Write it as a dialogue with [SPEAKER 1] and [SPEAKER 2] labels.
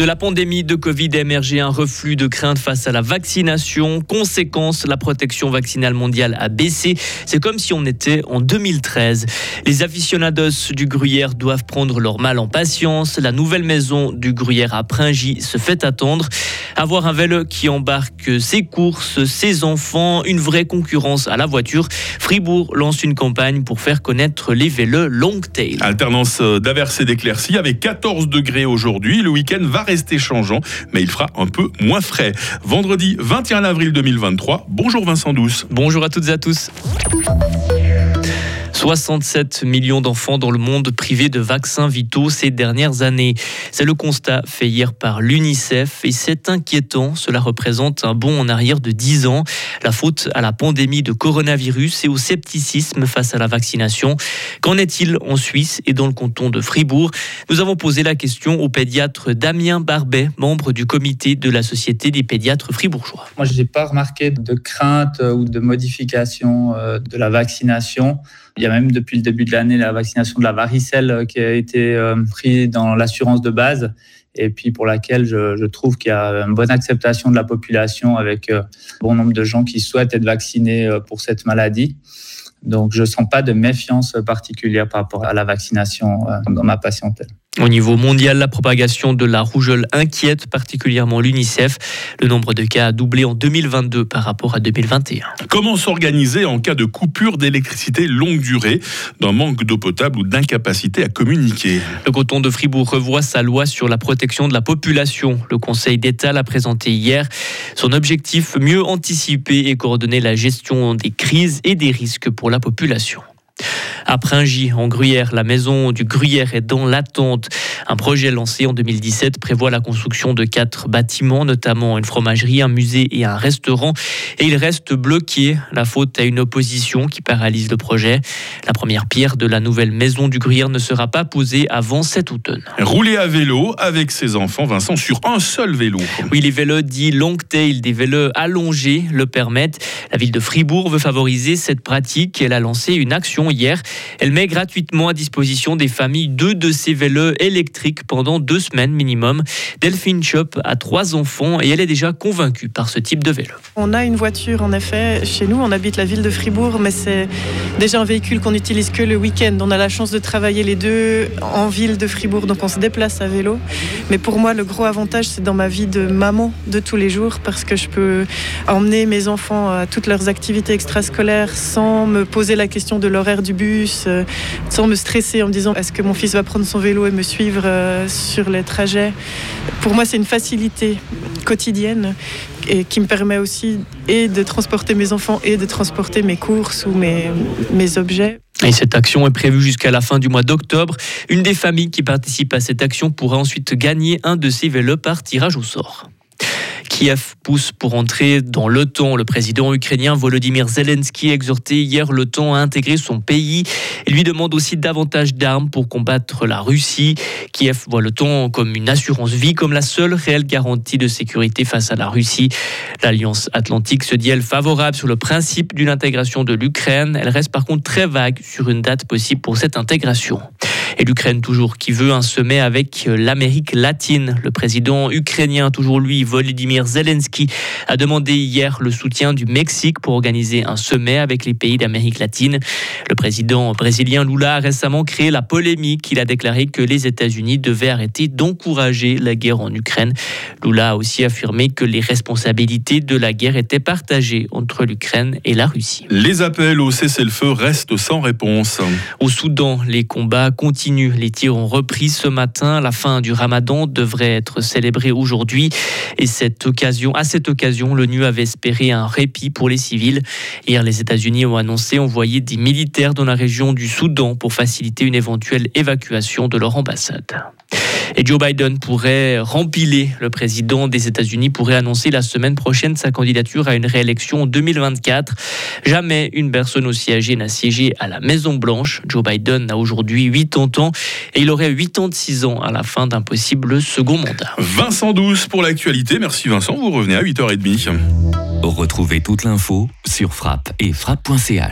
[SPEAKER 1] De la pandémie de Covid a émergé un reflux de crainte face à la vaccination. Conséquence, la protection vaccinale mondiale a baissé. C'est comme si on était en 2013. Les aficionados du gruyère doivent prendre leur mal en patience. La nouvelle maison du gruyère à Pringy se fait attendre. Avoir un vélo qui embarque ses courses, ses enfants, une vraie concurrence à la voiture. Fribourg lance une campagne pour faire connaître les vélos long tail.
[SPEAKER 2] Alternance d'averses et d'éclaircies avec 14 degrés aujourd'hui. Le week-end va rester changeant, mais il fera un peu moins frais. Vendredi 21 avril 2023. Bonjour Vincent Douce.
[SPEAKER 1] Bonjour à toutes et à tous. 67 millions d'enfants dans le monde privés de vaccins vitaux ces dernières années. C'est le constat fait hier par l'UNICEF et c'est inquiétant. Cela représente un bond en arrière de 10 ans. La faute à la pandémie de coronavirus et au scepticisme face à la vaccination. Qu'en est-il en Suisse et dans le canton de Fribourg? Nous avons posé la question au pédiatre Damien Barbet, membre du comité de la Société des pédiatres fribourgeois.
[SPEAKER 3] Moi, je n'ai pas remarqué de crainte ou de modification euh, de la vaccination. Il y même depuis le début de l'année la vaccination de la varicelle euh, qui a été euh, prise dans l'assurance de base et puis pour laquelle je, trouve qu'il y a une bonne acceptation de la population avec un bon nombre de gens qui souhaitent être vaccinés pour cette maladie. Donc je ne sens pas de méfiance particulière par rapport à la vaccination dans ma patientèle.
[SPEAKER 1] Au niveau mondial, la propagation de la rougeole inquiète particulièrement l'UNICEF. Le nombre de cas a doublé en 2022 par rapport à 2021.
[SPEAKER 2] Comment s'organiser en cas de coupure d'électricité longue durée, d'un manque d'eau potable ou d'incapacité à communiquer?
[SPEAKER 1] Le canton de Fribourg revoit sa loi sur la protection de la population. Le Conseil d'État l'a présenté hier. Son objectif, mieux anticiper et coordonner la gestion des crises et des risques pour la population. À Pringy, en Gruyère, la maison du Gruyère est dans l'attente. Un projet lancé en 2017 prévoit la construction de quatre bâtiments, notamment une fromagerie, un musée et un restaurant. Et il reste bloqué. La faute à une opposition qui paralyse le projet. La première pierre de la nouvelle maison du Gruyère ne sera pas posée avant cet automne.
[SPEAKER 2] Rouler à vélo avec ses enfants, Vincent, sur un seul vélo.
[SPEAKER 1] Oui, les vélos dits long tail, des vélos allongés, le permettent. La ville de Fribourg veut favoriser cette pratique. Elle a lancé une action hier. Elle met gratuitement à disposition des familles deux de ces vélos électriques pendant deux semaines minimum. Delphine Chop a trois enfants et elle est déjà convaincue par ce type de vélo.
[SPEAKER 4] On a une voiture en effet chez nous, on habite la ville de Fribourg, mais c'est déjà un véhicule qu'on n'utilise que le week-end. On a la chance de travailler les deux en ville de Fribourg, donc on se déplace à vélo. Mais pour moi, le gros avantage, c'est dans ma vie de maman de tous les jours parce que je peux emmener mes enfants à toutes leurs activités extrascolaires sans me poser la question de l'horaire du bus euh, sans me stresser en me disant est-ce que mon fils va prendre son vélo et me suivre euh, sur les trajets. Pour moi, c'est une facilité quotidienne et qui me permet aussi et de transporter mes enfants et de transporter mes courses ou mes, mes objets.
[SPEAKER 1] Et cette action est prévue jusqu'à la fin du mois d'octobre. Une des familles qui participe à cette action pourra ensuite gagner un de ces vélos par tirage au sort. Kiev pousse pour entrer dans l'OTAN. Le président ukrainien Volodymyr Zelensky a exhorté hier l'OTAN à intégrer son pays et lui demande aussi davantage d'armes pour combattre la Russie. Kiev voit l'OTAN comme une assurance vie, comme la seule réelle garantie de sécurité face à la Russie. L'Alliance Atlantique se dit, elle, favorable sur le principe d'une intégration de l'Ukraine. Elle reste par contre très vague sur une date possible pour cette intégration. Et l'Ukraine toujours qui veut un sommet avec l'Amérique latine. Le président ukrainien, toujours lui, Volodymyr Zelensky, a demandé hier le soutien du Mexique pour organiser un sommet avec les pays d'Amérique latine. Le président brésilien Lula a récemment créé la polémique. Il a déclaré que les États-Unis devaient arrêter d'encourager la guerre en Ukraine. Lula a aussi affirmé que les responsabilités de la guerre étaient partagées entre l'Ukraine et la Russie.
[SPEAKER 2] Les appels au cessez-le-feu restent sans réponse.
[SPEAKER 1] Au Soudan, les combats continuent les tirs ont repris ce matin. La fin du ramadan devrait être célébrée aujourd'hui. Et à cette occasion, l'ONU avait espéré un répit pour les civils. Hier, les États-Unis ont annoncé envoyer des militaires dans la région du Soudan pour faciliter une éventuelle évacuation de leur ambassade. Et Joe Biden pourrait rempiler. Le président des États-Unis pourrait annoncer la semaine prochaine sa candidature à une réélection en 2024. Jamais une personne aussi âgée n'a siégé à la Maison-Blanche. Joe Biden a aujourd'hui 80 ans et il aurait 86 ans à la fin d'un possible second mandat.
[SPEAKER 2] Vincent Douce pour l'actualité. Merci Vincent. Vous revenez à 8h30.
[SPEAKER 5] Retrouvez toute l'info sur frappe et frappe.ch.